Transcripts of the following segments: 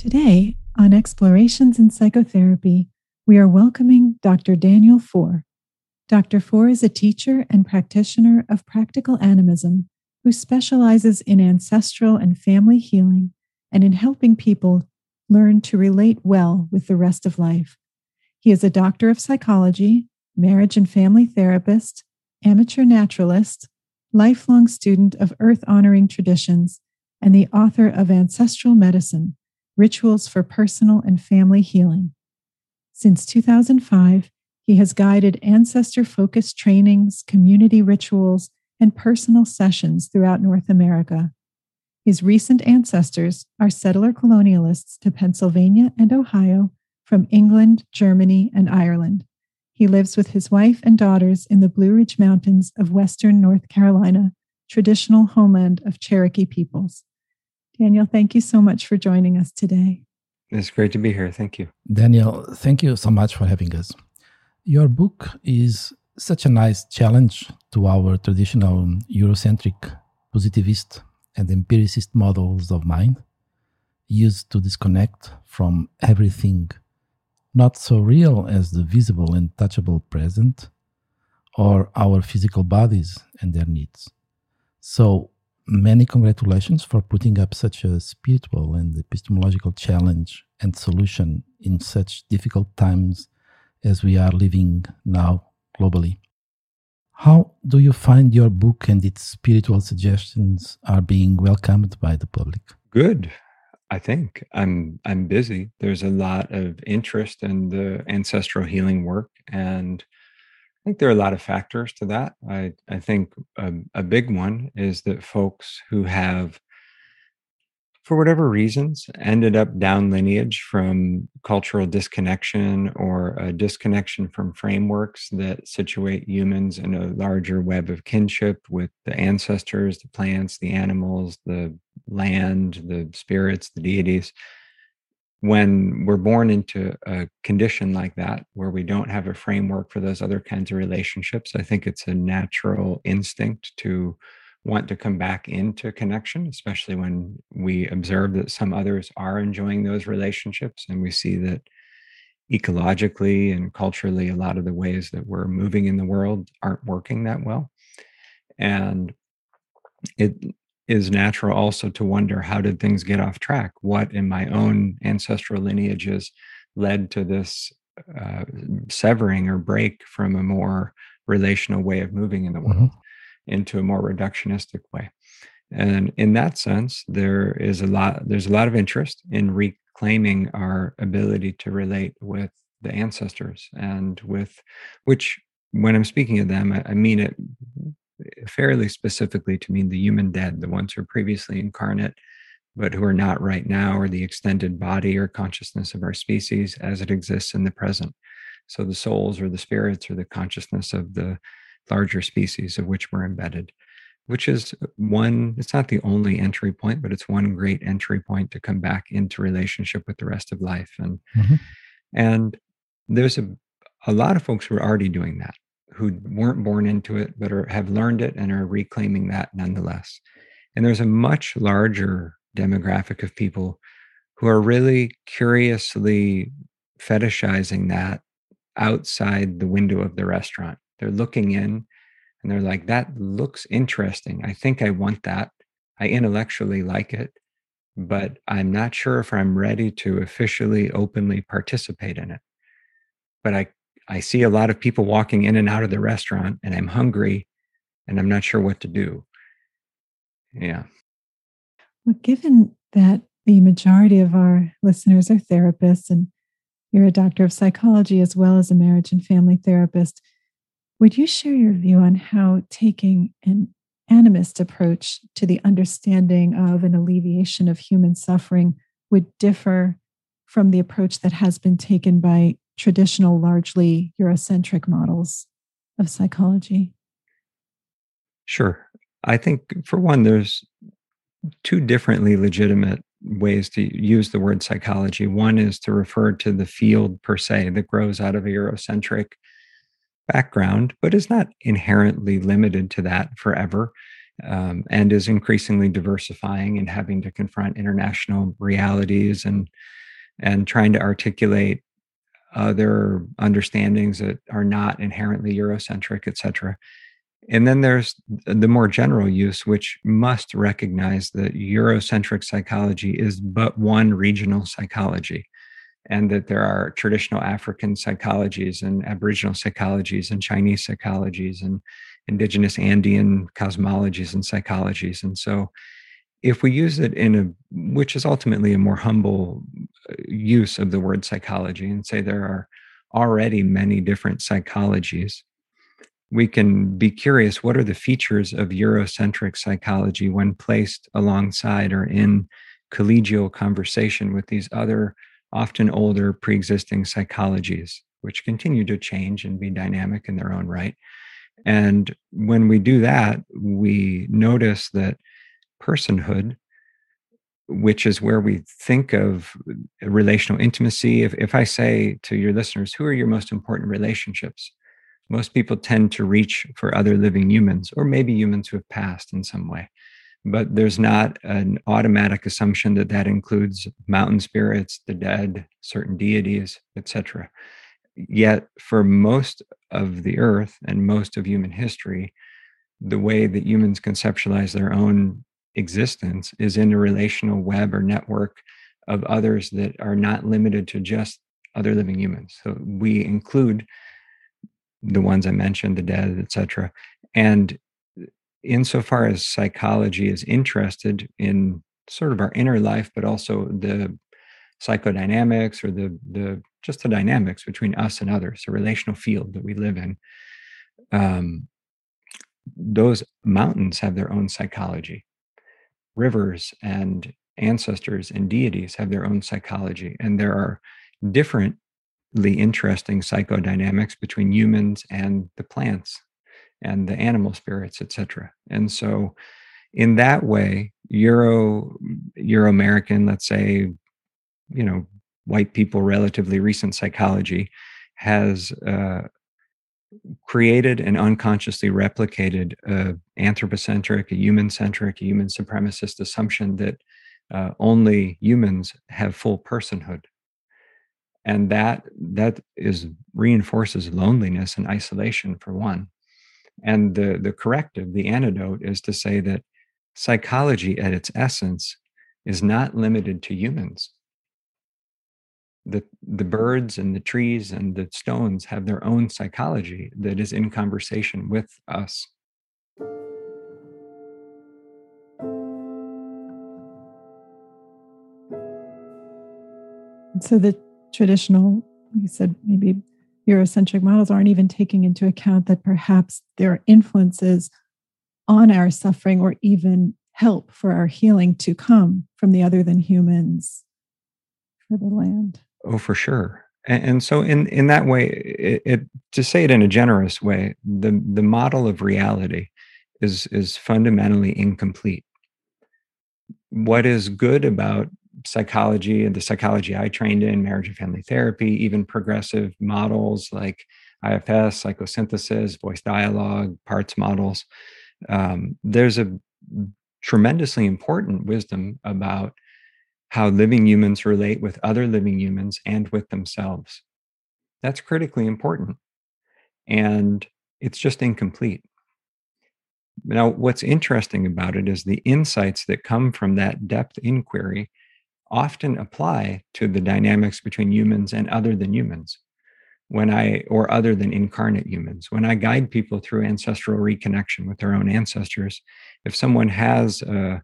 Today, on Explorations in Psychotherapy, we are welcoming Dr. Daniel Foor. Dr. Foor is a teacher and practitioner of practical animism who specializes in ancestral and family healing and in helping people learn to relate well with the rest of life. He is a doctor of psychology, marriage and family therapist, amateur naturalist, lifelong student of earth honoring traditions, and the author of Ancestral Medicine Rituals for Personal and Family Healing. Since 2005, he has guided ancestor focused trainings, community rituals, and personal sessions throughout North America. His recent ancestors are settler colonialists to Pennsylvania and Ohio from England, Germany, and Ireland. He lives with his wife and daughters in the Blue Ridge Mountains of Western North Carolina, traditional homeland of Cherokee peoples. Daniel, thank you so much for joining us today. It's great to be here. Thank you. Daniel, thank you so much for having us. Your book is such a nice challenge to our traditional Eurocentric, positivist, and empiricist models of mind, used to disconnect from everything not so real as the visible and touchable present, or our physical bodies and their needs. So, many congratulations for putting up such a spiritual and epistemological challenge and solution in such difficult times as we are living now globally. How do you find your book and its spiritual suggestions are being welcomed by the public? Good. I think I'm I'm busy. There's a lot of interest in the ancestral healing work and I think there are a lot of factors to that. I I think a, a big one is that folks who have for whatever reasons, ended up down lineage from cultural disconnection or a disconnection from frameworks that situate humans in a larger web of kinship with the ancestors, the plants, the animals, the land, the spirits, the deities. When we're born into a condition like that, where we don't have a framework for those other kinds of relationships, I think it's a natural instinct to want to come back into connection, especially when we observe that some others are enjoying those relationships and we see that ecologically and culturally, a lot of the ways that we're moving in the world aren't working that well. And it is natural also to wonder how did things get off track? What in my own ancestral lineages led to this uh, severing or break from a more relational way of moving in the world? Mm-hmm into a more reductionistic way. And in that sense, there is a lot, there's a lot of interest in reclaiming our ability to relate with the ancestors and with which when I'm speaking of them, I, I mean it fairly specifically to mean the human dead, the ones who are previously incarnate, but who are not right now, or the extended body or consciousness of our species as it exists in the present. So the souls or the spirits or the consciousness of the larger species of which we're embedded, which is one, it's not the only entry point, but it's one great entry point to come back into relationship with the rest of life. And mm-hmm. and there's a a lot of folks who are already doing that, who weren't born into it, but are, have learned it and are reclaiming that nonetheless. And there's a much larger demographic of people who are really curiously fetishizing that outside the window of the restaurant they're looking in and they're like, that looks interesting. I think I want that. I intellectually like it, but I'm not sure if I'm ready to officially, openly participate in it. But I, I see a lot of people walking in and out of the restaurant and I'm hungry and I'm not sure what to do. Yeah. Well, given that the majority of our listeners are therapists and you're a doctor of psychology as well as a marriage and family therapist, would you share your view on how taking an animist approach to the understanding of an alleviation of human suffering would differ from the approach that has been taken by traditional, largely Eurocentric models of psychology? Sure. I think, for one, there's two differently legitimate ways to use the word psychology. One is to refer to the field per se that grows out of a Eurocentric background, but is not inherently limited to that forever. um, and is increasingly diversifying and having to confront international realities and and trying to articulate other understandings that are not inherently Eurocentric, et cetera. And then there's the more general use, which must recognize that Eurocentric psychology is but one regional psychology, and that there are traditional African psychologies and Aboriginal psychologies and Chinese psychologies and indigenous Andean cosmologies and psychologies. And so, if we use it in a, which is ultimately a more humble uh, use of the word psychology, and say there are already many different psychologies we can be curious what are the features of Eurocentric psychology when placed alongside or in collegial conversation with these other, often older, pre existing psychologies, which continue to change and be dynamic in their own right. And when we do that, we notice that personhood, which is where we think of uh, relational intimacy. If, if I say to your listeners, who are your most important relationships? most people tend to reach for other living humans or maybe humans who have passed in some way but there's not an automatic assumption that that includes mountain spirits the dead certain deities etc yet for most of the earth and most of human history the way that humans conceptualize their own existence is in a relational web or network of others that are not limited to just other living humans so we include the ones I mentioned, the dead, etc. And insofar as psychology is interested in sort of our inner life, but also the psychodynamics or the the just the dynamics between us and others, the relational field that we live in. Um, those mountains have their own psychology. Rivers and ancestors and deities have their own psychology, and there are differently interesting psychodynamics between humans and the plants and the animal spirits, etc. And so, in that way, Euro Euro American, let's say, you know, white people, relatively recent psychology, has uh, created and unconsciously replicated a anthropocentric, a human centric, a human supremacist assumption that uh, only humans have full personhood. And that that is reinforces loneliness and isolation for one. And the the corrective the antidote is to say that psychology at its essence is not limited to humans the the birds and the trees and the stones have their own psychology that is in conversation with us so the traditional, you said maybe Eurocentric models aren't even taking into account that perhaps there are influences on our suffering or even help for our healing to come from the other than humans for the land. Oh, for sure. And, and so, in in that way, it, it, to say it in a generous way, the the model of reality is is fundamentally incomplete. What is good about psychology and the psychology I trained in, marriage and family therapy, even progressive models like IFS, psychosynthesis, voice dialogue, parts models. Um, there's a tremendously important wisdom about how living humans relate with other living humans and with themselves. That's critically important. And it's just incomplete. Now, what's interesting about it is the insights that come from that depth inquiry often apply to the dynamics between humans and other than humans when i or other than incarnate humans when i guide people through ancestral reconnection with their own ancestors if someone has a,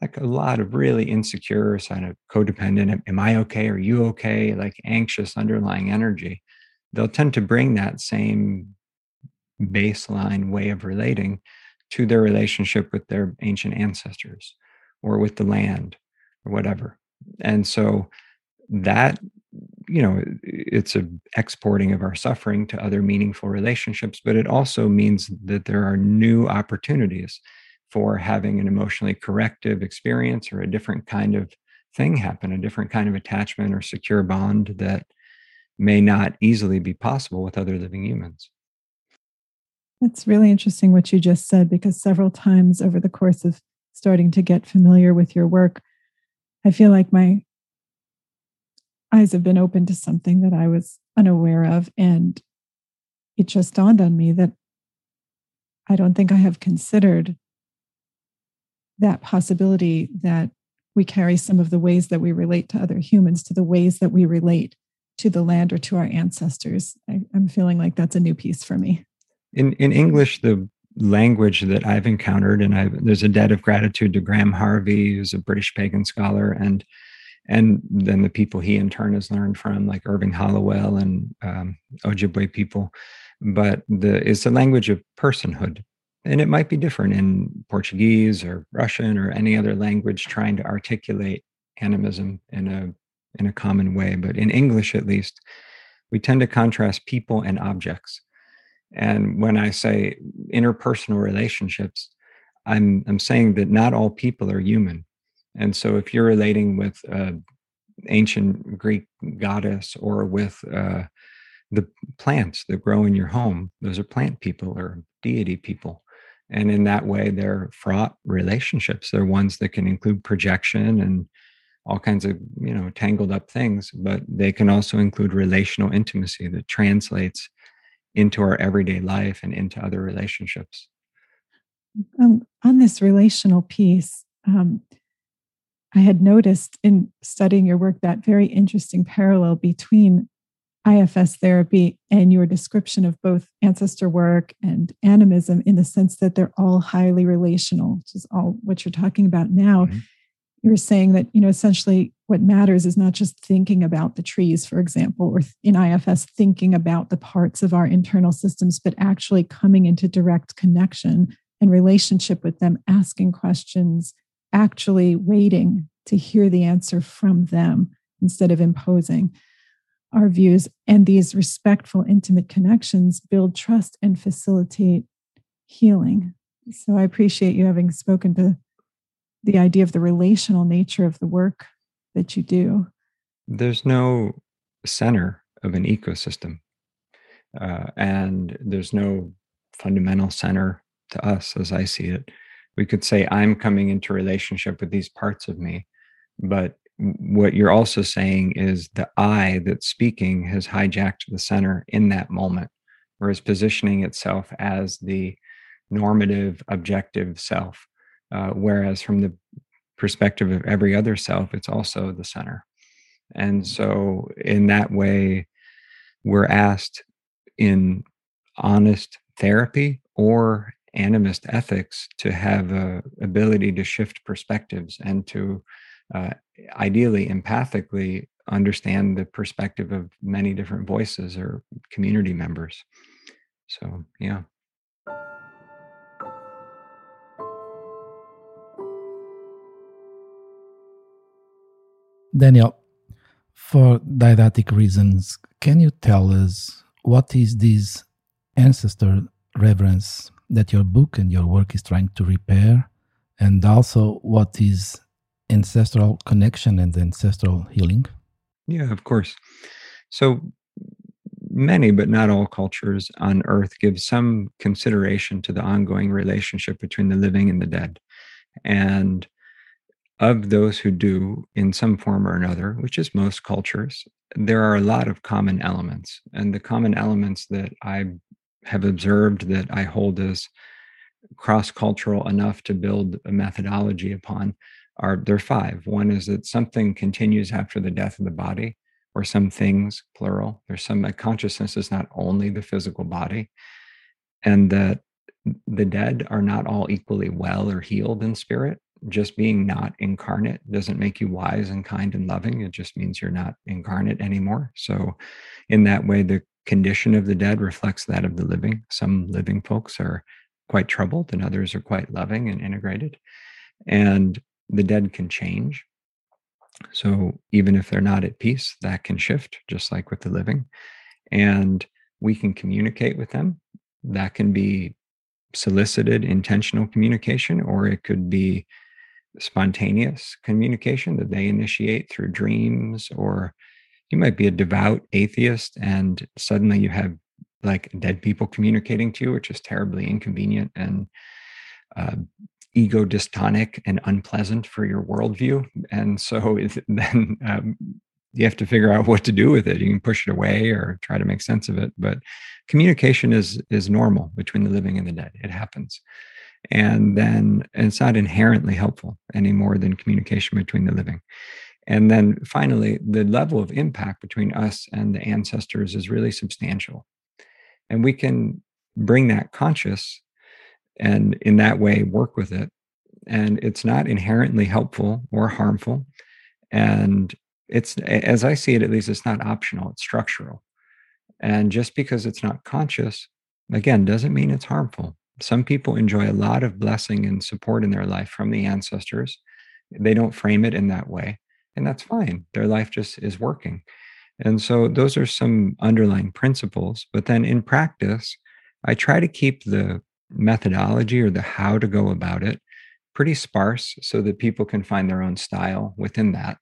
like a lot of really insecure kind of codependent am i okay? Are you okay? like anxious underlying energy. They'll tend to bring that same baseline way of relating to their relationship with their ancient ancestors or with the land or whatever. And so that you know it's a exporting of our suffering to other meaningful relationships but it also means that there are new opportunities for having an emotionally corrective experience or a different kind of thing happen a different kind of attachment or secure bond that may not easily be possible with other living humans That's really interesting what you just said because several times over the course of starting to get familiar with your work, I feel like my eyes have been open to something that I was unaware of. And it just dawned on me that I don't think I have considered that possibility that we carry some of the ways that we relate to other humans to the ways that we relate to the land or to our ancestors. I, am feeling like that's a new piece for me. In in English, the language that I've encountered, and I've, there's a debt of gratitude to Graham Harvey, who's a British pagan scholar, and and then the people he in turn has learned from, like Irving Hallowell and um, Ojibwe people. But the it's a language of personhood, and it might be different in Portuguese or Russian or any other language trying to articulate animism in a in a common way. But in English, at least, we tend to contrast people and objects. And when I say interpersonal relationships, I'm I'm saying that not all people are human. And so if you're relating with an ancient Greek goddess or with uh, the plants that grow in your home, those are plant people or deity people. And in that way, they're fraught relationships. They're ones that can include projection and all kinds of, you know, tangled up things, but they can also include relational intimacy that translates into our everyday life and into other relationships. Um, on this relational piece, um, I had noticed in studying your work that very interesting parallel between IFS therapy and your description of both ancestor work and animism in the sense that they're all highly relational, which is all what you're talking about now. Mm-hmm. You're saying that, you know, essentially what matters is not just thinking about the trees, for example, or in IFS, thinking about the parts of our internal systems, but actually coming into direct connection and relationship with them, asking questions, actually waiting to hear the answer from them instead of imposing our views. And these respectful, intimate connections build trust and facilitate healing. So I appreciate you having spoken to the idea of the relational nature of the work that you do. There's no center of an ecosystem, uh, and there's no fundamental center to us as I see it we could say i'm coming into relationship with these parts of me but what you're also saying is the i that's speaking has hijacked the center in that moment whereas positioning itself as the normative objective self uh, whereas from the perspective of every other self it's also the center. And so in that way we're asked in honest therapy or animist ethics to have a ability to shift perspectives and to uh, ideally empathically understand the perspective of many different voices or community members. So yeah. Daniel for didactic reasons can you tell us what is this ancestor reverence that your book and your work is trying to repair, and also what is ancestral connection and ancestral healing? Yeah, of course. So many, but not all cultures on earth give some consideration to the ongoing relationship between the living and the dead. And of those who do in some form or another, which is most cultures, there are a lot of common elements. And the common elements that I have observed that I hold as cross cultural enough to build a methodology upon are there are five. One is that something continues after the death of the body, or some things, plural. There's some consciousness is not only the physical body, and that the dead are not all equally well or healed in spirit. Just being not incarnate doesn't make you wise and kind and loving. It just means you're not incarnate anymore. So, in that way, the condition of the dead reflects that of the living. Some living folks are quite troubled, and others are quite loving and integrated. And the dead can change. So even if they're not at peace, that can shift, just like with the living. And we can communicate with them. That can be solicited intentional communication, or it could be spontaneous communication that they initiate through dreams or you might be a devout atheist and suddenly you have like dead people communicating to you, which is terribly inconvenient and uh, ego dystonic and unpleasant for your worldview. And so then um, you have to figure out what to do with it. You can push it away or try to make sense of it. But communication is is normal between the living and the dead. It happens. And then and it's not inherently helpful any more than communication between the living. And then finally, the level of impact between us and the ancestors is really substantial. And we can bring that conscious and in that way work with it. And it's not inherently helpful or harmful. And it's, as I see it, at least, it's not optional, it's structural. And just because it's not conscious, again, doesn't mean it's harmful. Some people enjoy a lot of blessing and support in their life from the ancestors. They don't frame it in that way and that's fine. Their life just is working. And so those are some underlying principles. But then in practice, I try to keep the methodology or the how to go about it pretty sparse so that people can find their own style within that.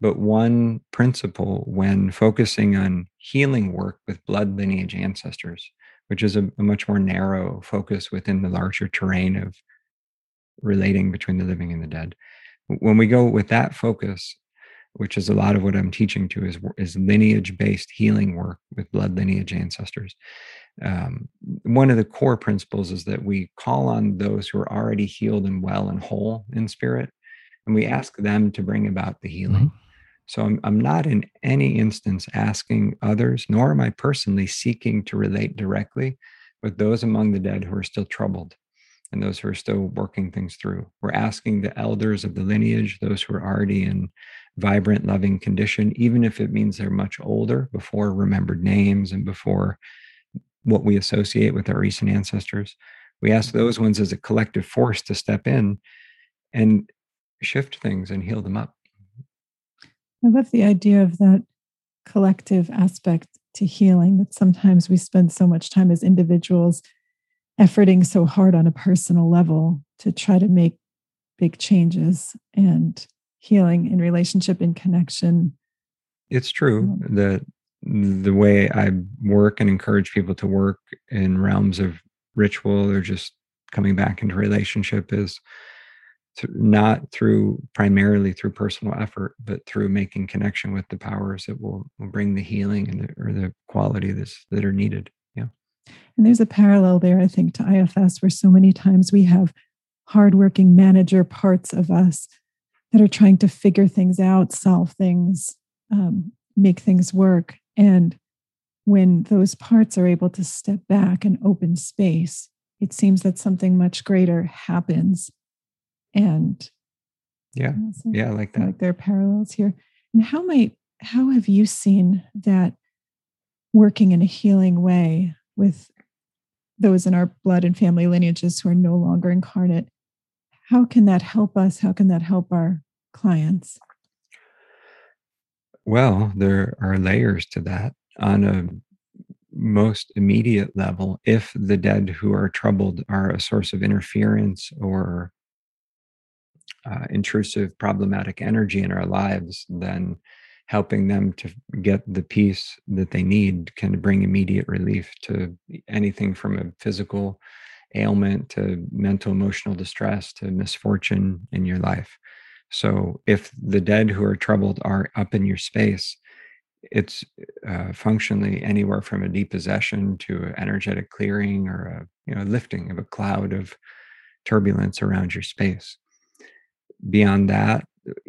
But one principle when focusing on healing work with blood lineage ancestors, which is a, a much more narrow focus within the larger terrain of relating between the living and the dead. When we go with that focus, which is a lot of what I'm teaching to is is lineage based healing work with blood lineage ancestors. Um, one of the core principles is that we call on those who are already healed and well and whole in spirit, and we ask them to bring about the healing. Mm-hmm. So I'm, I'm not in any instance asking others, nor am I personally seeking to relate directly with those among the dead who are still troubled and those who are still working things through. We're asking the elders of the lineage, those who are already in vibrant, loving condition, even if it means they're much older before remembered names and before what we associate with our recent ancestors. We ask mm-hmm. those ones as a collective force to step in and shift things and heal them up. I love the idea of that collective aspect to healing that sometimes we spend so much time as individuals efforting so hard on a personal level to try to make big changes and healing in relationship and connection it's true that the way i work and encourage people to work in realms of ritual or just coming back into relationship is to, not through primarily through personal effort but through making connection with the powers that will, will bring the healing and the, or the quality that's, that are needed yeah and there's a parallel there i think to ifs where so many times we have hardworking manager parts of us that are trying to figure things out, solve things, um, make things work. And when those parts are able to step back and open space, it seems that something much greater happens. And yeah, you know, so yeah, I like that. Like there are parallels here. And how might how have you seen that working in a healing way with those in our blood and family lineages who are no longer incarnate how can that help us? How can that help our clients? Well, there are layers to that. On a most immediate level, if the dead who are troubled are a source of interference or uh, intrusive, problematic energy in our lives, then helping them to get the peace that they need can bring immediate relief to anything from a physical ailment to mental emotional distress to misfortune in your life so if the dead who are troubled are up in your space it's uh, functionally anywhere from a depossession to an energetic clearing or a you know lifting of a cloud of turbulence around your space. Beyond that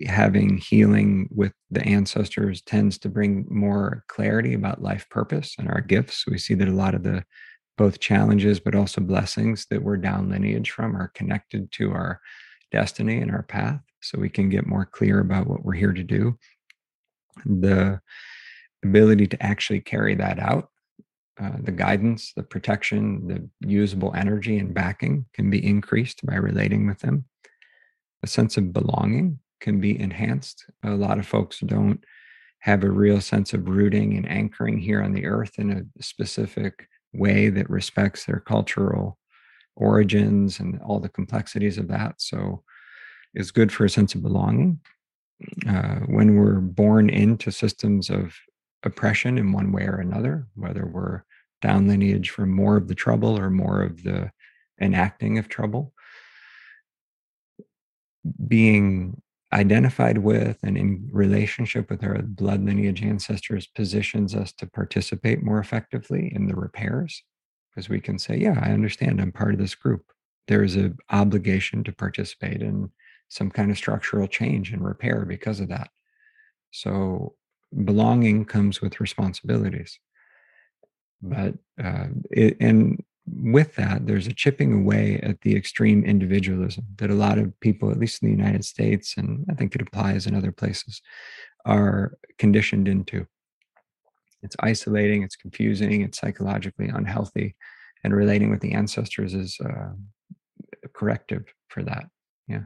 having healing with the ancestors tends to bring more clarity about life purpose and our gifts. We see that a lot of the both challenges but also blessings that we're down lineage from are connected to our destiny and our path so we can get more clear about what we're here to do the ability to actually carry that out uh, the guidance the protection the usable energy and backing can be increased by relating with them a sense of belonging can be enhanced a lot of folks don't have a real sense of rooting and anchoring here on the earth in a specific way that respects their cultural origins and all the complexities of that. So it's good for a sense of belonging. Uh, when we're born into systems of oppression in one way or another, whether we're down lineage from more of the trouble or more of the enacting of trouble. Being identified with and in relationship with our blood lineage ancestors positions us to participate more effectively in the repairs because we can say, Yeah, I understand I'm part of this group. There is an obligation to participate in some kind of structural change and repair because of that. So belonging comes with responsibilities. But, uh, it, and with that, there's a chipping away at the extreme individualism that a lot of people, at least in the United States, and I think it applies in other places, are conditioned into. It's isolating, it's confusing, it's psychologically unhealthy, and relating with the ancestors is uh, a corrective for that. Yeah.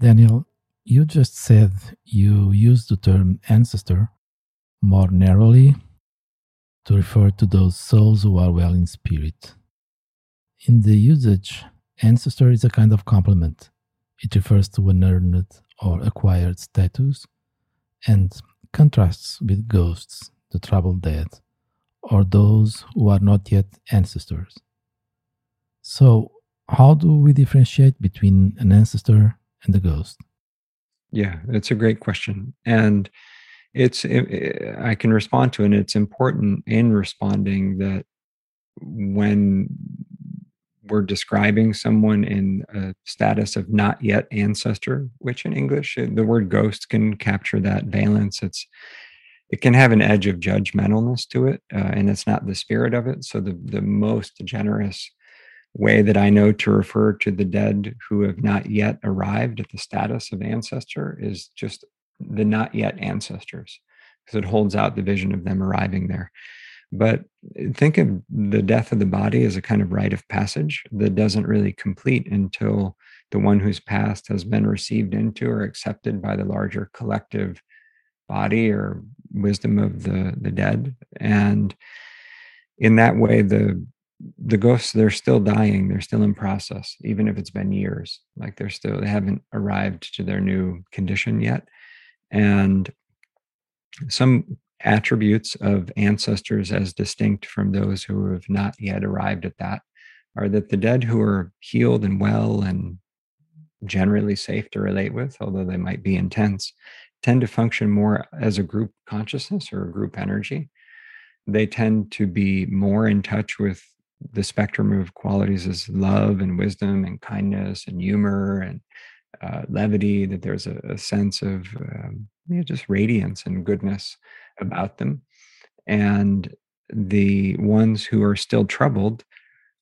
Daniel, you just said you use the term ancestor more narrowly to refer to those souls who are well in spirit. In the usage, ancestor is a kind of compliment. It refers to an earned or acquired status and contrasts with ghosts, the troubled dead, or those who are not yet ancestors. So, how do we differentiate between an ancestor and the ghost? Yeah, it's a great question. And it's it, I can respond to. And it's important in responding that when we're describing someone in a status of not yet ancestor, which in English uh, the word ghost can capture that valence. It's it can have an edge of judgmentalness to it, uh, and it's not the spirit of it. So the the most generous way that I know to refer to the dead who have not yet arrived at the status of ancestor is just the not yet ancestors, because it holds out the vision of them arriving there. But eh, think of the death of the body as a kind of rite of passage that doesn't really complete until the one who's passed has been received into or accepted by the larger collective body or wisdom of the the dead and in that way the the ghosts they're still dying they're still in process even if it's been years. Like they're still they haven't arrived to their new condition yet. And some attributes of ancestors as distinct from those who have not yet arrived at that are that the dead who are healed and well and generally safe to relate with although they might be intense tend to function more as a group consciousness or a group energy. They tend to be more in touch with the spectrum of qualities is love and wisdom and kindness and humor and uh, levity, that there's a, a sense of um, you know, just radiance and goodness about them. And the ones who are still troubled,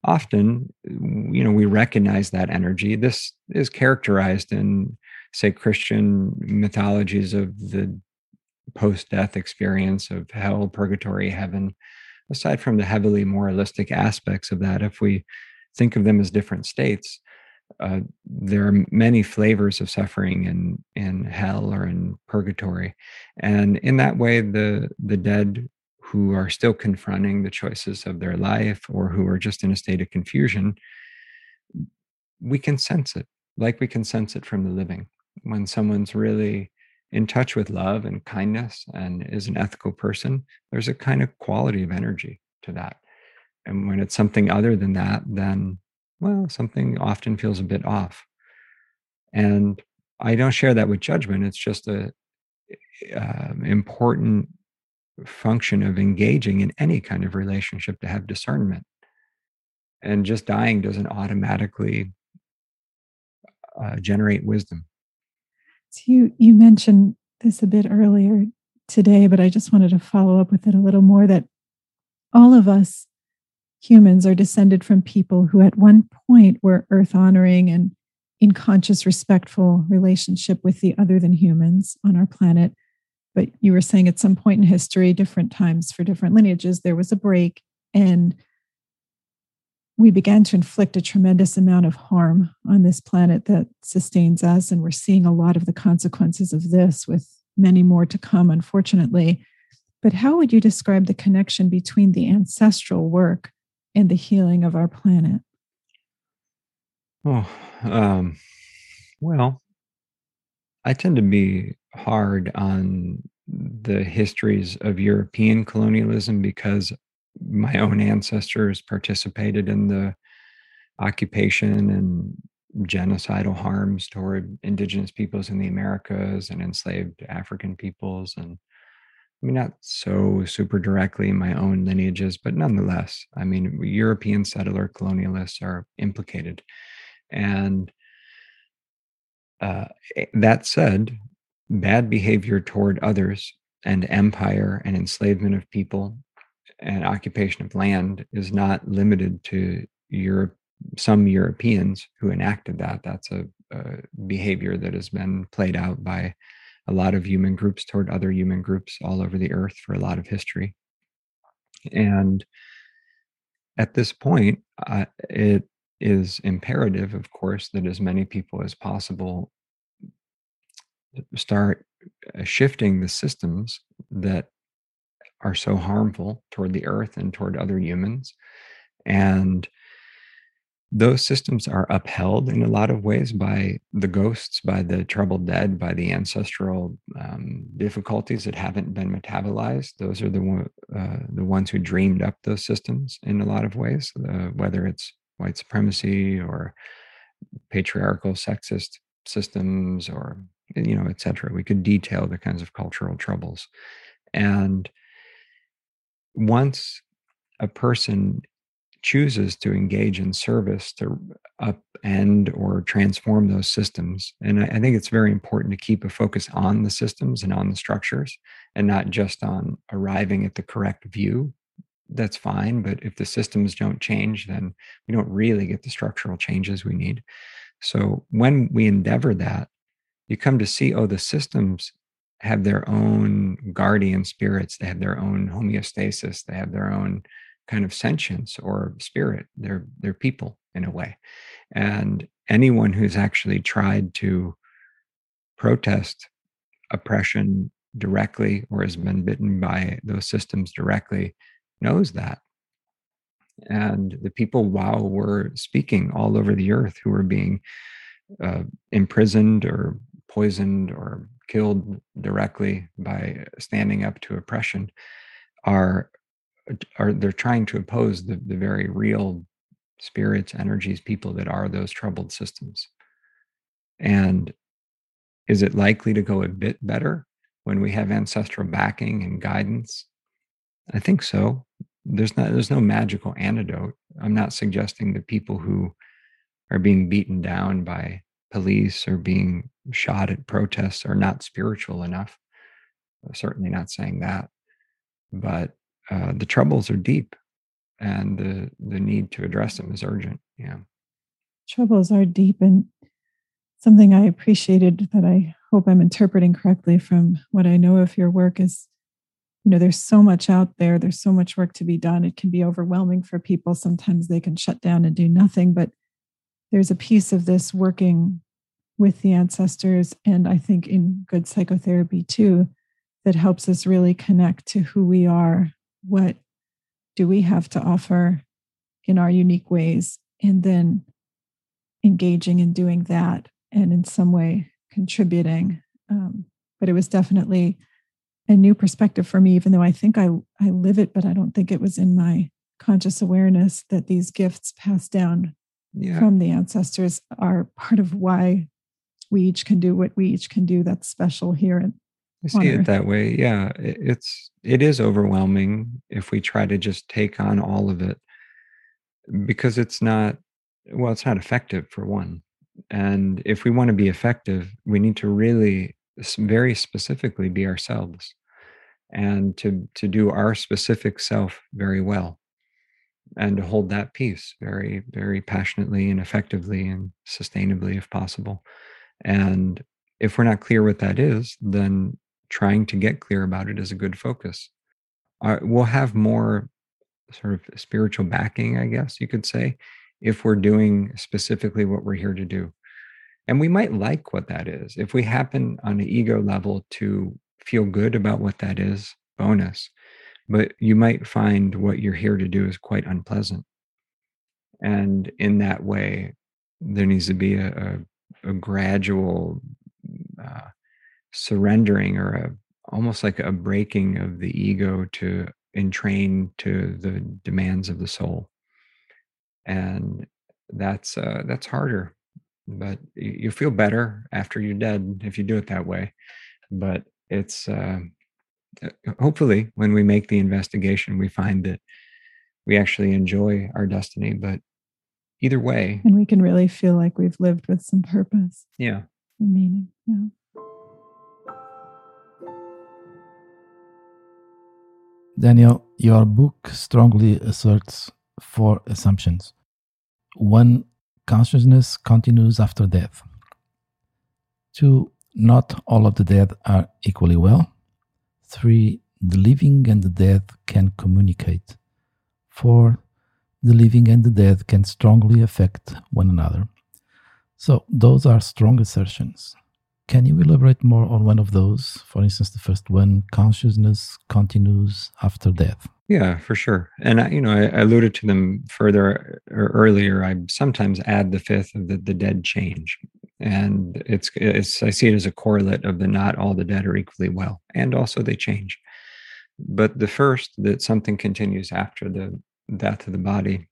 often, you know, we recognize that energy. This is characterized in, say, Christian mythologies of the post death experience of hell, purgatory, heaven aside from the heavily moralistic aspects of that, if we think of them as different states, uh, there are many flavors of suffering in in hell or in purgatory, and in that way, the the dead who are still confronting the choices of their life or who are just in a state of confusion, we can sense it, like we can sense it from the living. When someone's really in touch with love and kindness and is an ethical person, there's a kind of quality of energy to that. And when it's something other than that, then, well, something often feels a bit off. And I don't share that with judgment. It's just a uh, important function of engaging in any kind of relationship to have discernment. And just dying doesn't automatically uh, generate wisdom. So you you mentioned this a bit earlier today, but I just wanted to follow up with it a little more that all of us humans are descended from people who at one point were earth honoring and in conscious respectful relationship with the other than humans on our planet. But you were saying at some point in history different times for different lineages there was a break and we began to inflict a tremendous amount of harm on this planet that sustains us. And we're seeing a lot of the consequences of this with many more to come, unfortunately. But how would you describe the connection between the ancestral work and the healing of our planet? Oh, um, well, I tend to be hard on the histories of European colonialism because my own ancestors participated in the occupation and genocidal harms toward indigenous peoples in the Americas and enslaved African peoples. And I mean, not so super directly in my own lineages, but nonetheless, I mean, European settler colonialists are implicated. And uh, eh, that said, bad behavior toward others and empire and enslavement of people and occupation of land is not limited to Europe, some Europeans who enacted that. That's a, a, behavior that has been played out by a lot of human groups toward other human groups all over the earth for a lot of history. And at this point, uh, it is imperative, of course, that as many people as possible start shifting the systems that are so harmful toward the earth and toward other humans. And those systems are upheld in a lot of ways by the ghosts, by the troubled dead, by the ancestral um, difficulties that haven't been metabolized. Those are the uh, the ones who dreamed up those systems in a lot of ways, uh, whether it's white supremacy or patriarchal, sexist systems, or you know, et cetera. We could detail the kinds of cultural troubles, and once a person chooses to engage in service to upend or transform those systems. And I, I, think it's very important to keep a focus on the systems and on the structures and not just on arriving at the correct view. That's fine. But if the systems don't change, then we don't really get the structural changes we need. So when we endeavor that, you come to see, oh, the systems have their own guardian spirits they have their own homeostasis they have their own kind of sentience or spirit. They're they're people in a way. And anyone who's actually tried to protest oppression directly or has been bitten by those systems directly knows that. And the people while we're speaking all over the earth who are being uh, imprisoned or poisoned or killed directly by standing up to oppression are are they're trying to oppose the, the very real spirits energies people that are those troubled systems. And is it likely to go a bit better when we have ancestral backing and guidance? I think so. There's not there's no magical antidote. I'm not suggesting that people who are being beaten down by police or being shot at protests are not spiritual enough. I'm certainly not saying that, but uh, the troubles are deep, and the the need to address them is urgent. Yeah, troubles are deep, and something I appreciated that I hope I'm interpreting correctly from what I know of your work is you know there's so much out there there's so much work to be done it can be overwhelming for people sometimes they can shut down and do nothing but there's a piece of this working with the ancestors and I think in good psychotherapy too that helps us really connect to who we are, what do we have to offer in our unique ways, and then engaging in doing that and in some way contributing. Um, but it was definitely a new perspective for me, even though I think I, I live it, but I don't think it was in my conscious awareness that these gifts passed down yeah. from the ancestors are part of why we each can do what we each can do that's special here and I see it that way. Yeah, it's it is overwhelming if we try to just take on all of it because it's not well, it's not effective for one. And if we want to be effective, we need to really very specifically be ourselves and to to do our specific self very well and to hold that piece very very passionately and effectively and sustainably if possible and if we're not clear what that is, then trying to get clear about it is a good focus. Uh, we'll have more sort of spiritual backing, I guess you could say, if we're doing specifically what we're here to do. And we might like what that is. If we happen on an ego level to feel good about what that is, bonus. But you might find what you're here to do is quite unpleasant. And in that way, there needs to be a, a a gradual uh, surrendering or a almost like a breaking of the ego to entrain to the demands of the soul and that's uh, that's harder but you feel better after you're dead if you do it that way but it's uh, uh, Uh, hopefully when we make the investigation we find that we actually enjoy our destiny but either way and we can really feel like we've lived with some purpose yeah and meaning yeah Daniel, your book strongly asserts four assumptions. One, consciousness continues after death. Two, not all of the dead are equally well. Three, the living and the dead can communicate. Four, the living and the dead can strongly affect one another. So, those are strong assertions. Can you elaborate more on one of those? For instance, the first one, consciousness continues after death. Yeah, for sure. And I, you know, I alluded to them further or earlier. I sometimes add the fifth of the, the dead change, and it's it's I see it as a correlate of the not all the dead are equally well, and also they change. But the first that something continues after the death of the body.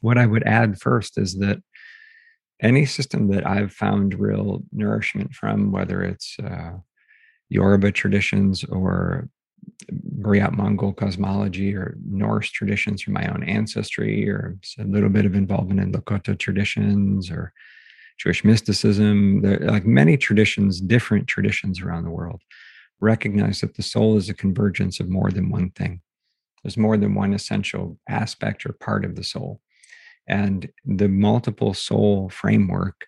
What I would add first is that any system that I've found real nourishment from, whether it's uh, Yoruba traditions or Buryat Mongol cosmology or Norse traditions from my own ancestry, or a little bit of involvement in Lakota traditions or Jewish mysticism. Like many traditions, different traditions around the world, recognize that the soul is a convergence of more than one thing. There's more than one essential aspect or part of the soul and the multiple soul framework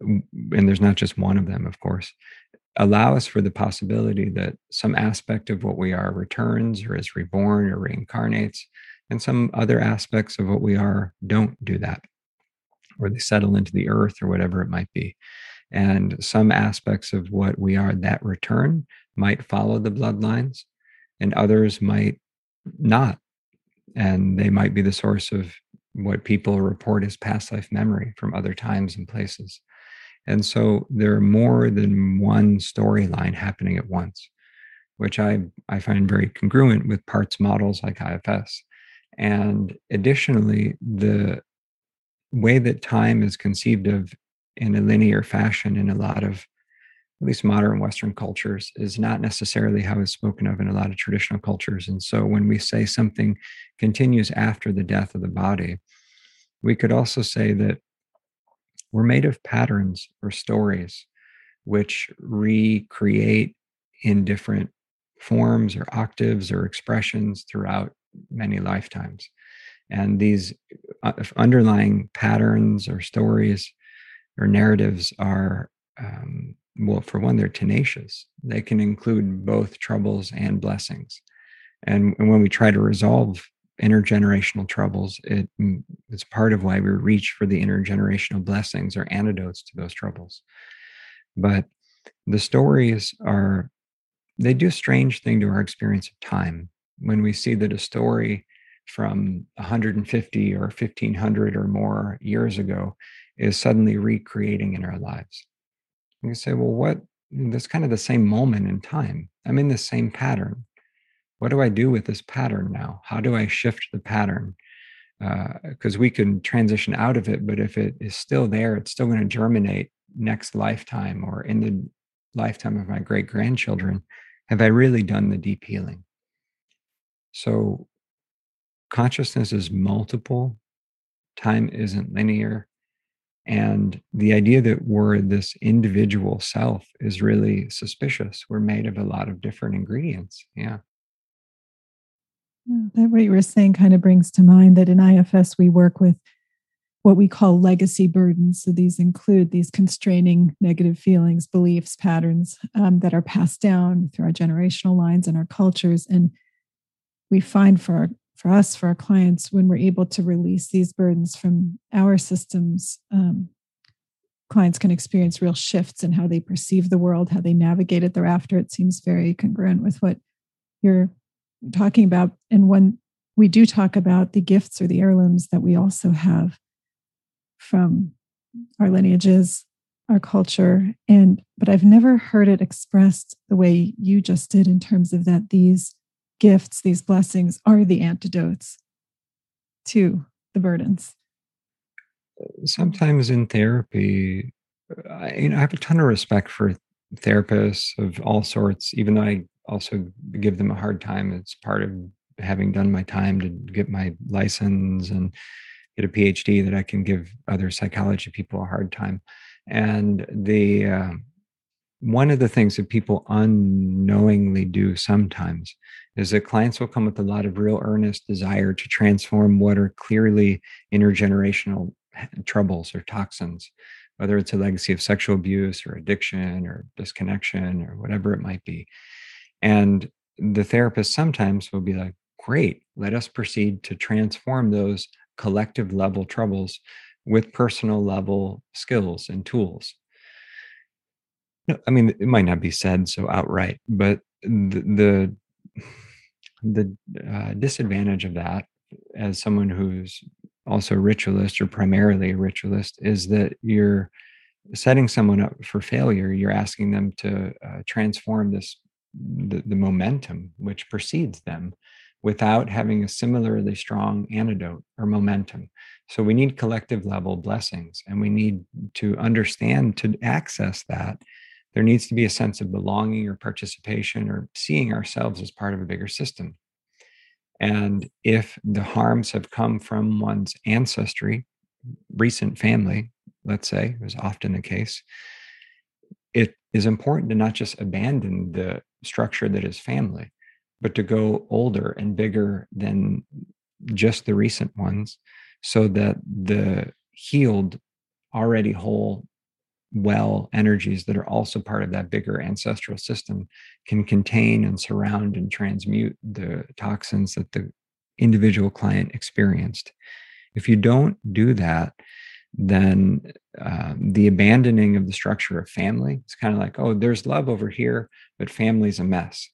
and there's not just one of them of course allow us for the possibility that some aspect of what we are returns or is reborn or reincarnates and some other aspects of what we are don't do that or they settle into the earth or whatever it might be and some aspects of what we are that return might follow the bloodlines and others might not and they might be the source of what people report as past life memory from other times and places. And so there are more than one storyline happening at once, which I, I find very congruent with parts models like IFS. And additionally, the way that time is conceived of in a linear fashion in a lot of at least modern Western cultures, is not necessarily how it's spoken of in a lot of traditional cultures. And so when we say something continues after the death of the body, we could also say that we're made of patterns or stories which recreate in different forms or octaves or expressions throughout many lifetimes. And these uh, underlying patterns or stories or narratives are um, well, for one, they're tenacious. They can include both troubles and blessings. And, and when we try to resolve intergenerational troubles, it, mm, it's part of why we reach for the intergenerational blessings or antidotes to those troubles. But the stories are, they do a strange thing to our experience of time. When we see that a story from 150 or 1500 or more years ago is suddenly recreating in our lives you say, well, what? That's kind of the same moment in time. I'm in the same pattern. What do I do with this pattern now? How do I shift the pattern? Because uh, we can transition out of it, but if it is still there, it's still going to germinate next lifetime or in the lifetime of my great grandchildren. Have I really done the deep healing? So, consciousness is multiple, time isn't linear, and the idea that we're this individual self is really suspicious. We're made of a lot of different ingredients. Yeah. yeah that what you were saying kind of brings to mind that in IFS we work with what we call legacy burdens. So these include these constraining negative feelings, beliefs, patterns um, that are passed down through our generational lines and our cultures. And we find for our for us, for our clients, when we're able to release these burdens from our systems, um, clients can experience real shifts in how they perceive the world, how they navigate it thereafter. It seems very congruent with what you're talking about. And when we do talk about the gifts or the heirlooms that we also have from our lineages, our culture and but i've never heard it expressed the way you just did in terms of that these gifts these blessings are the antidotes to the burdens. Sometimes in therapy I, you know, I have a ton of respect for therapists of all sorts even though i also give them a hard time. It's part of having done my time to get my license and get a phd that i can give other psychology people a hard time. And the uh, one of the things that people unknowingly do sometimes is that clients will come with a lot of real earnest desire to transform what are clearly intergenerational troubles or toxins, whether it's a legacy of sexual abuse or addiction or disconnection or whatever it might be. And the therapist sometimes will be like, great, let us proceed to transform those collective level troubles with personal level skills and tools. No, I mean, it might not be said so outright, but the the, the uh, disadvantage of that, as someone who's also ritualist or primarily a ritualist, is that you're setting someone up for failure. You're asking them to uh, transform this the, the momentum which precedes them without having a similarly strong antidote or momentum. So we need collective level blessings and we need to understand to access that. There needs to be a sense of belonging or participation or seeing ourselves as part of a bigger system. And if the harms have come from one's ancestry, recent family, let's say, was often the case, it is important to not just abandon the structure that is family, but to go older and bigger than just the recent ones so that the healed, already whole, well energies that are also part of that bigger ancestral system can contain and surround and transmute the toxins that the individual client experienced. If you don't do that, then uh, the abandoning of the structure of family, it's kind of like, oh, there's love over here, but family's a mess.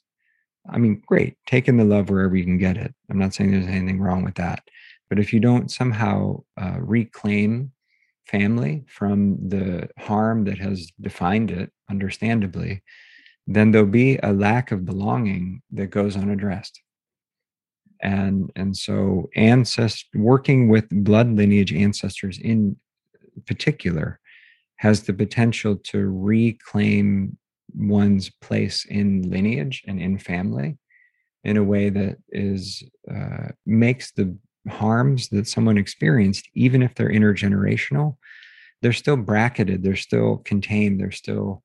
I mean, great, taking the love wherever you can get it. I'm not saying there's anything wrong with that. But if you don't somehow uh, reclaim family from the harm that has defined it, understandably, then there'll be a lack of belonging that goes unaddressed. And and so ancest working with blood lineage ancestors in particular has the potential to reclaim one's place in lineage and in family in a way that is uh, makes the harms that someone experienced, even if they're intergenerational, they're still bracketed, they're still contained, they're still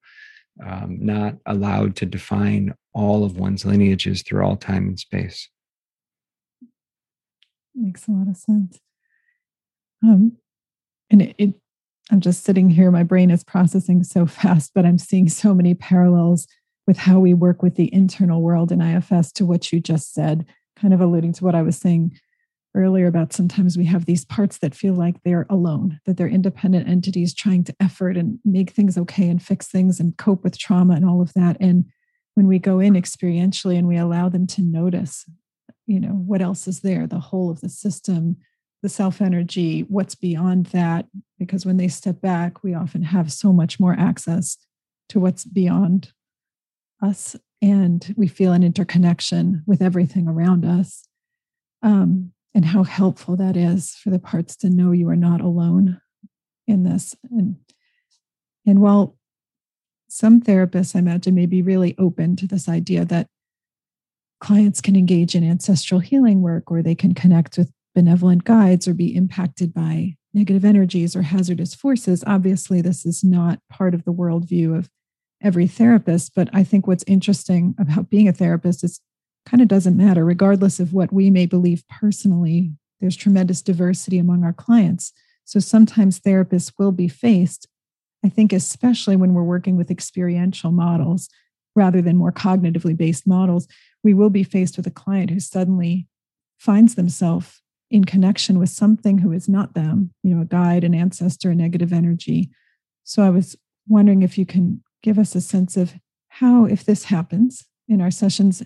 um, not allowed to define all of one's lineages through all time and space. Makes a lot of sense. Um, and it, it, I'm just sitting here, my brain is processing so fast, but I'm seeing so many parallels with how we work with the internal world in IFS to what you just said, kind of alluding to what I was saying earlier about sometimes we have these parts that feel like they're alone, that they're independent entities trying to effort and make things okay and fix things and cope with trauma and all of that. And when we go in experientially and we allow them to notice, you know, what else is there, the whole of the system, the self energy, what's beyond that, because when they step back, we often have so much more access to what's beyond us and we feel an interconnection with everything around us. Um, and how helpful that is for the parts to know you are not alone in this. And, and while some therapists, I imagine, may be really open to this idea that clients can engage in ancestral healing work or they can connect with benevolent guides or be impacted by negative energies or hazardous forces. Obviously, this is not part of the worldview of every therapist, but I think what's interesting about being a therapist is kind of doesn't matter, regardless of what we may believe personally. There's tremendous diversity among our clients. So sometimes therapists will be faced, I think, especially when we're working with experiential models rather than more cognitively based models, we will be faced with a client who suddenly finds themselves in connection with something who is not them, you know, a guide, an ancestor, a negative energy. So I was wondering if you can give us a sense of how, if this happens in our sessions,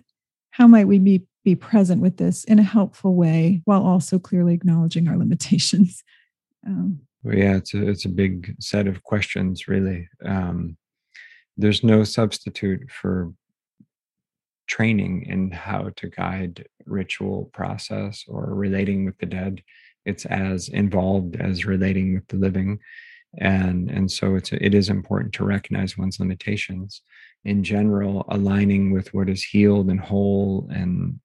how might we be, be present with this in a helpful way while also clearly acknowledging our limitations? Um, Well, yeah, it's a it's a big set of questions, really. Um, there's no substitute for training in how to guide ritual process or relating with the dead. It's as involved as relating with the living, and and so it's it is important to recognize one's limitations. In general, aligning with what is healed and whole, and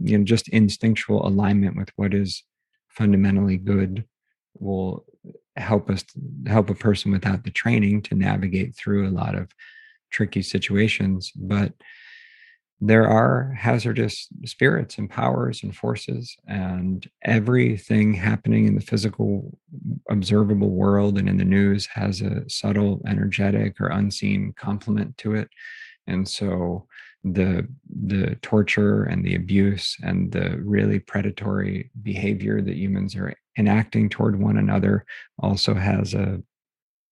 you know, just instinctual alignment with what is fundamentally good will help us help a person without the training to navigate through a lot of tricky situations but there are hazardous spirits and powers and forces and everything happening in the physical observable world and in the news has a subtle energetic or unseen complement to it. And so the the torture and the abuse and the really predatory behavior that humans are enacting toward one another also has a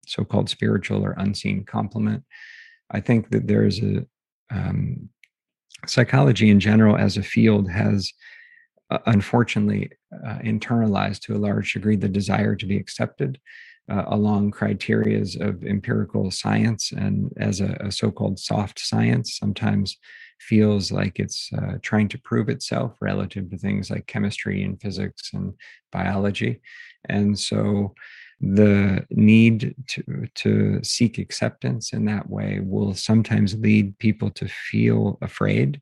so-called spiritual or unseen complement. I think that there's a um, psychology in general as a field has uh, unfortunately uh, internalized to a large degree the desire to be accepted uh, along criterias of empirical science and as a, a, so-called soft science sometimes feels like it's uh, trying to prove itself relative to things like chemistry and physics and biology. And so the need to to seek acceptance in that way will sometimes lead people to feel afraid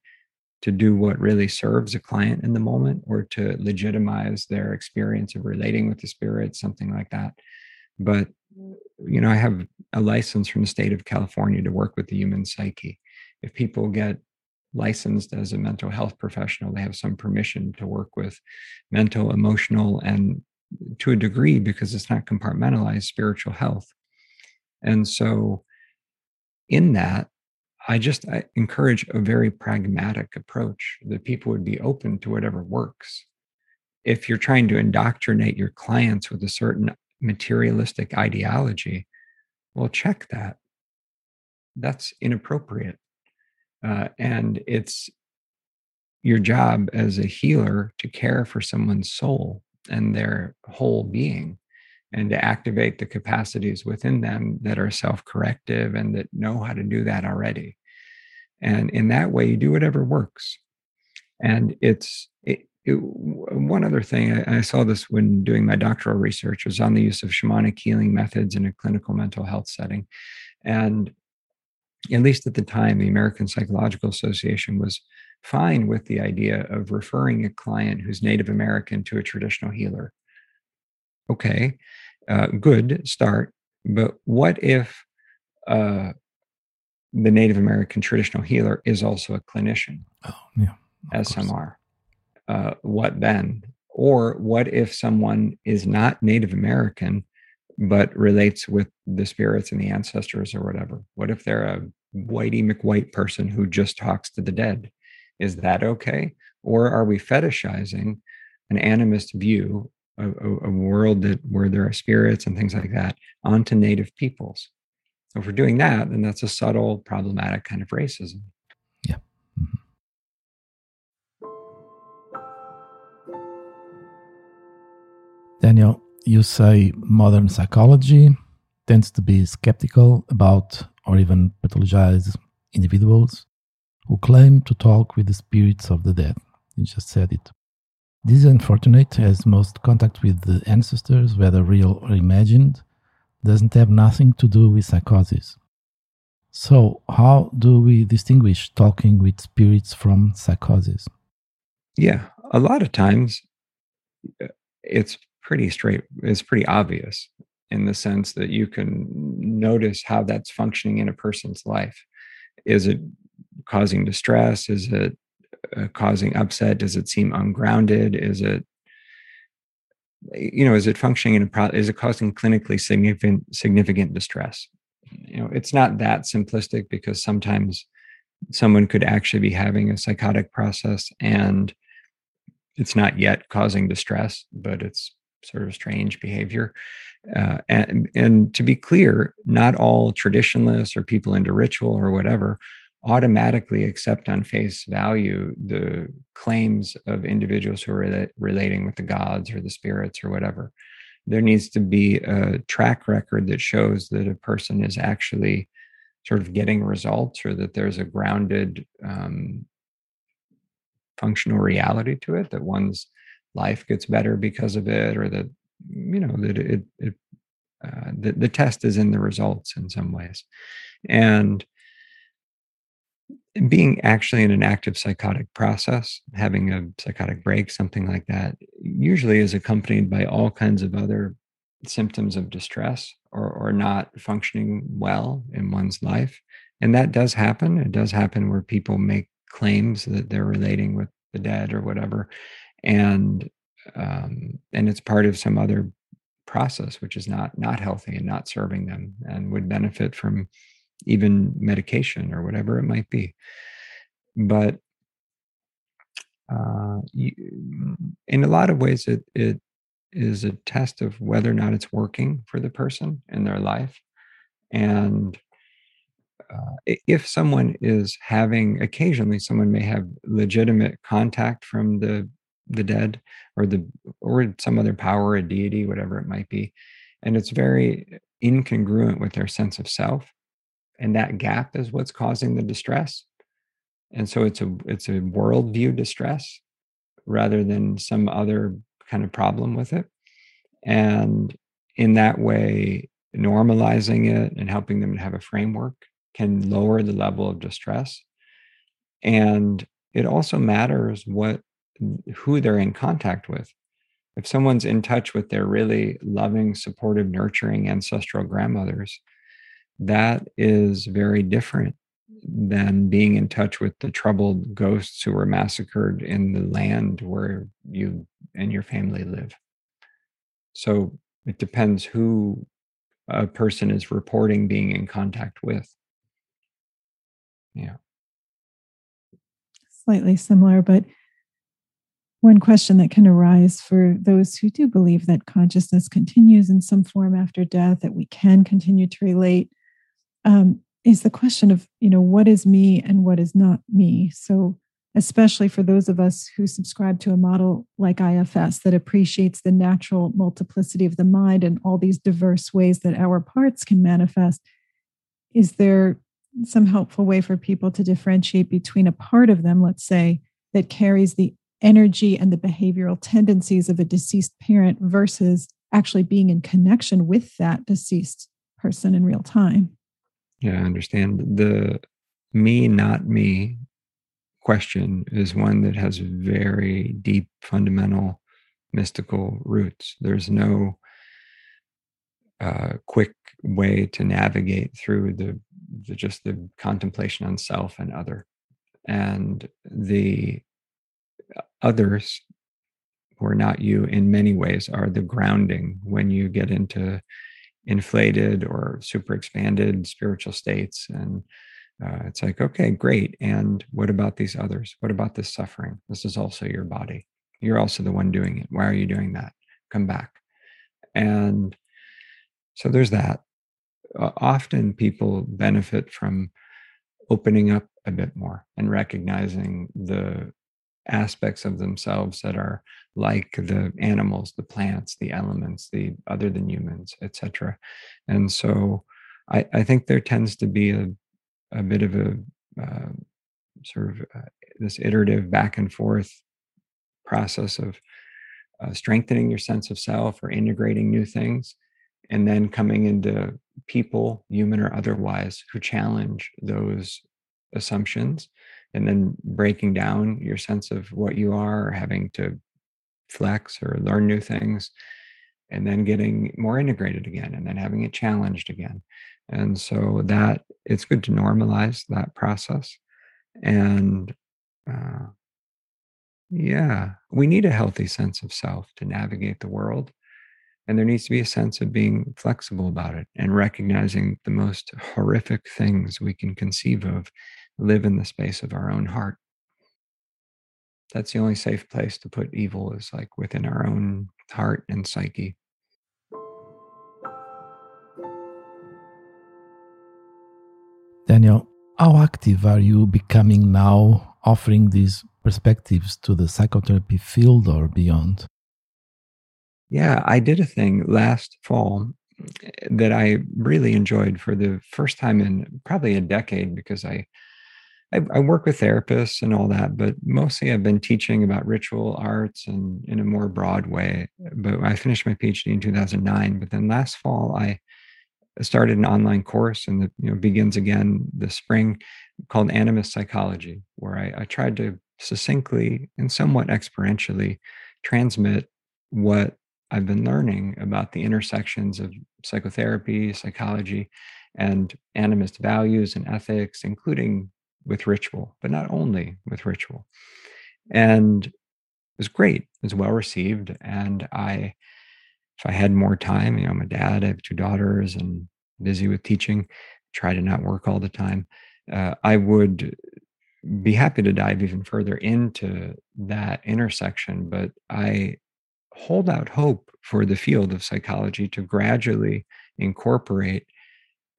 to do what really serves a client in the moment or to legitimize their experience of relating with the spirit something like that. But you know i have a license from the state of california to work with the human psyche. If people get licensed as a mental health professional they have some permission to work with mental emotional and to a degree because it's not compartmentalized spiritual health and so in that i just I encourage a very pragmatic approach that people would be open to whatever works if you're trying to indoctrinate your clients with a certain materialistic ideology, well, check that. That's inappropriate. Uh, and it's your job as a healer to care for someone's soul and their whole being and to activate the capacities within them that are self corrective and that know how to do that already. And in that way, you do whatever works. And it's, it, it, one other thing, I, I, saw this when doing my doctoral research, was on the use of shamanic healing methods in a clinical mental health setting. And at least at the time, the American Psychological Association was fine with the idea of referring a client who's Native American to a traditional healer. Okay, uh, good start. But what if uh, the Native American traditional healer is also a clinician? Oh, yeah. As some are uh, what then? Or what if someone is not Native American, but relates with the spirits and the ancestors or whatever? What if they're a whitey McWhite person who just talks to the dead? Is that okay? Or are we fetishizing an animist view of a, world that where there are spirits and things like that onto native peoples? So if we're doing that, then that's a subtle, problematic kind of racism. Yeah. Mm-hmm. Daniel, you say modern psychology tends to be skeptical about or even pathologize individuals who claim to talk with the spirits of the dead. You just said it. This is unfortunate as most contact with the ancestors, whether real or imagined, doesn't have nothing to do with psychosis. So, how do we distinguish talking with spirits from psychosis? Yeah, a lot of times uh, it's pretty straight it's pretty obvious in the sense that you can notice how that's functioning in a person's life is it causing distress? Is it uh, causing upset? Does it seem ungrounded? Is it you know is it functioning in a pro- is it causing clinically significant significant distress? You know it's not that simplistic because sometimes someone could actually be having a psychotic process and it's not yet causing distress but it's sort of strange behavior. Uh, and, and to be clear, not all traditionalists or people into ritual or whatever automatically accept on face value the claims of individuals who are relating with the gods or the spirits or whatever. there needs to be a track record that shows that a person is actually sort of getting results or that there's a grounded um, functional reality to it that one's life gets better because of it or that you know that it, it uh, the, the test is in the results in some ways and being actually in an active psychotic process, having a psychotic break, something like that, usually is accompanied by all kinds of other symptoms of distress or, or not functioning well in one's life. And that does happen. It does happen where people make claims that they're relating with the dead or whatever. And um, and it's part of some other process which is not not healthy and not serving them and would benefit from even medication or whatever it might be. But uh, you, in a lot of ways, it it is a test of whether or not it's working for the person in their life, and uh, if someone is having occasionally, someone may have legitimate contact from the the dead or the or some other power, a deity, whatever it might be, and it's very incongruent with their sense of self and that gap is what's causing the distress. And so it's a it's a worldview distress rather than some other kind of problem with it. And in that way normalizing it and helping them to have a framework can lower the level of distress. And it also matters what who they're in contact with. If someone's in touch with their really loving supportive nurturing ancestral grandmothers that is very different than being in touch with the troubled ghosts who were massacred in the land where you and your family live. So it depends who a person is reporting being in contact with. Yeah. Slightly similar, but one question that can arise for those who do believe that consciousness continues in some form after death, that we can continue to relate um, is the question of you know what is me and what is not me. So especially for those of us who subscribe to a model like ifs that appreciates the natural multiplicity of the mind and all these diverse ways that our parts can manifest is there some helpful way for people to differentiate between a part of them let's say that carries the energy and the behavioral tendencies of a deceased parent versus actually being in connection with that deceased person in real time yeah, I understand. The me, not me question is one that has very deep, fundamental, mystical roots. There's no uh, quick way to navigate through the, the just the contemplation on self and other, and the others who are not you in many ways are the grounding when you get into inflated or super expanded spiritual states and uh, it's like okay great and what about these others? What about this suffering? This is also your body. You're also the one doing it. Why are you doing that? Come back. And so there's that. Uh, often people benefit from opening up a bit more and recognizing the aspects of themselves that are like the animals the plants the elements the other than humans etc and so I, I think there tends to be a, a bit of a uh, sort of uh, this iterative back and forth process of uh, strengthening your sense of self or integrating new things and then coming into people human or otherwise who challenge those assumptions and then breaking down your sense of what you are or having to flex or learn new things and then getting more integrated again and then having it challenged again. And so that it's good to normalize that process and uh, yeah we need a healthy sense of self to navigate the world and there needs to be a sense of being flexible about it and recognizing the most horrific things we can conceive of live in the space of our own heart. That's the only safe place to put evil is like within our own heart and psyche. Daniel, how active are you becoming now, offering these perspectives to the psychotherapy field or beyond? Yeah, I did a thing last fall eh, that I really enjoyed for the first time in probably a decade because I, I, I work with therapists and all that, but mostly I've been teaching about ritual arts and in a more broad way. But I finished my PhD in 2009. But then last fall I started an online course and it you know begins again this spring called Animist Psychology, where I, I tried to succinctly and somewhat experientially transmit what I've been learning about the intersections of psychotherapy, psychology, and animist values and ethics, including with ritual, but not only with ritual. And it was great. It was well received. And I, if I had more time, you know, I'm a dad, I have two daughters and busy with teaching, try to not work all the time. Uh, I would be happy to dive even further into that intersection, but I hold out hope for the field of psychology to gradually incorporate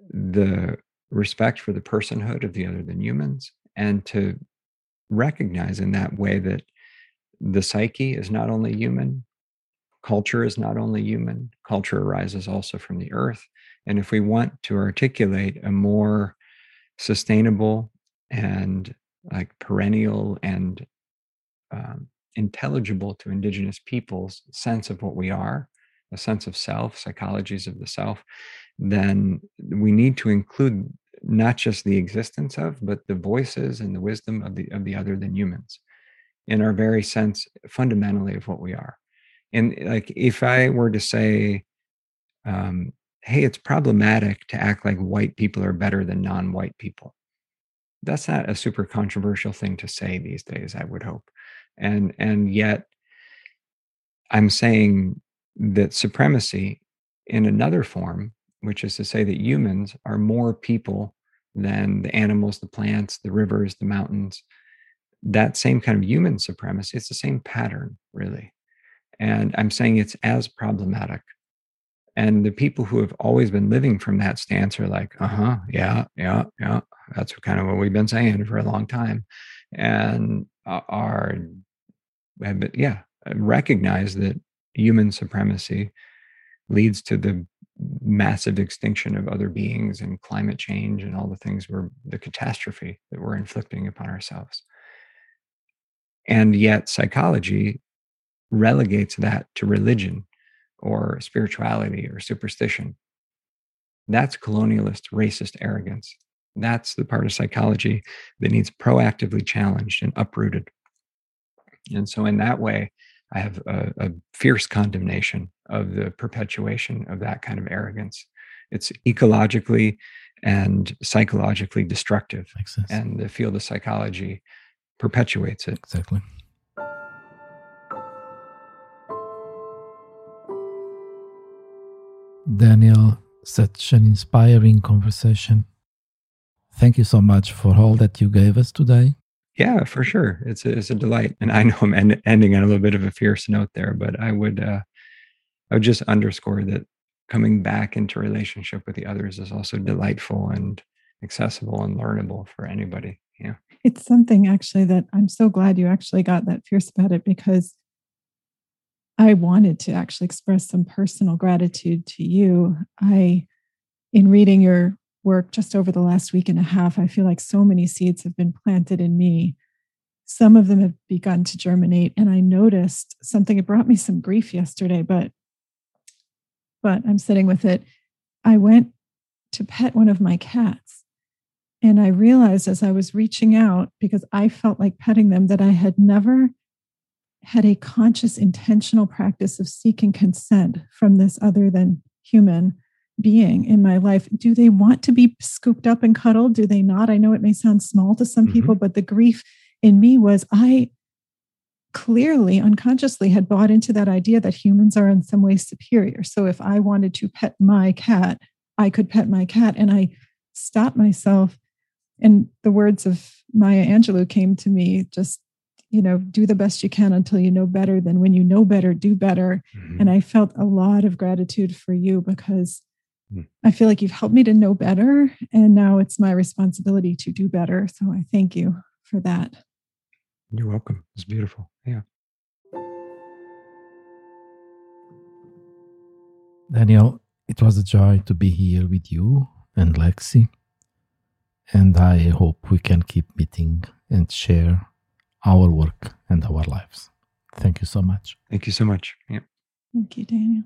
the respect for the personhood of the other than humans and to recognize in that way that the psyche is not only human, culture is not only human, culture arises also from the earth. And if we want to articulate a more sustainable and like perennial and um, intelligible to indigenous peoples sense of what we are a sense of self psychologies of the self then we need to include not just the existence of but the voices and the wisdom of the of the other than humans in our very sense fundamentally of what we are. And like if i were to say um, hey it's problematic to act like white people are better than non-white people that's not a super controversial thing to say these days i would hope. And and yet i'm saying that supremacy in another form which is to say that humans are more people than the animals the plants the rivers the mountains that same kind of human supremacy it's the same pattern really and i'm saying it's as problematic and the people who have always been living from that stance are like, uh huh, yeah, yeah, yeah. That's kind of what we've been saying for a long time. And are, yeah, recognize that human supremacy leads to the massive extinction of other beings and climate change and all the things we're the catastrophe that we're inflicting upon ourselves. And yet, psychology relegates that to religion or spirituality or superstition. That's colonialist, racist arrogance. That's the part of psychology that needs proactively challenged and uprooted. And so, in that way, I have a, a fierce condemnation of the perpetuation of that kind of arrogance. It's ecologically and psychologically destructive. And the field of psychology perpetuates it. Exactly. Daniel, such an inspiring conversation. Thank you so much for all that you gave us today. Yeah, for sure. It's a, it's a delight. And I know I'm end, ending on a little bit of a fierce note there, but I would uh, I would just underscore that coming back into relationship with the others is also delightful and accessible and learnable for anybody. Yeah. It's something actually that I'm so glad you actually got that fierce about it because I wanted to actually express some personal gratitude to you. I, in reading your work just over the last week and a half, I feel like so many seeds have been planted in me. Some of them have begun to germinate, and I noticed something. It brought me some grief yesterday, but but I'm sitting with it. I went to pet one of my cats, and I realized as I was reaching out because I felt like petting them that I had never had a conscious, intentional practice of seeking consent from this other than human being in my life. Do they want to be scooped up and cuddled? Do they not? I know it may sound small to some mm-hmm. people, but the grief in me was I clearly unconsciously had bought into that idea that humans are in some way superior. So if I wanted to pet my cat, I could pet my cat. And I stopped myself. And the words of Maya Angelou came to me just you know, do the best you can until you know better. Then when you know better, do better. Mm-hmm. And I felt a lot of gratitude for you because mm. I feel like you've helped me to know better. And now it's my responsibility to do better. So I thank you for that. You're welcome. It's beautiful. Yeah. Daniel, it was a joy to be here with you and Lexi. And I hope we can keep meeting and share our work and our lives. Thank you so much. Thank you so much. Yeah. Thank you, Daniel.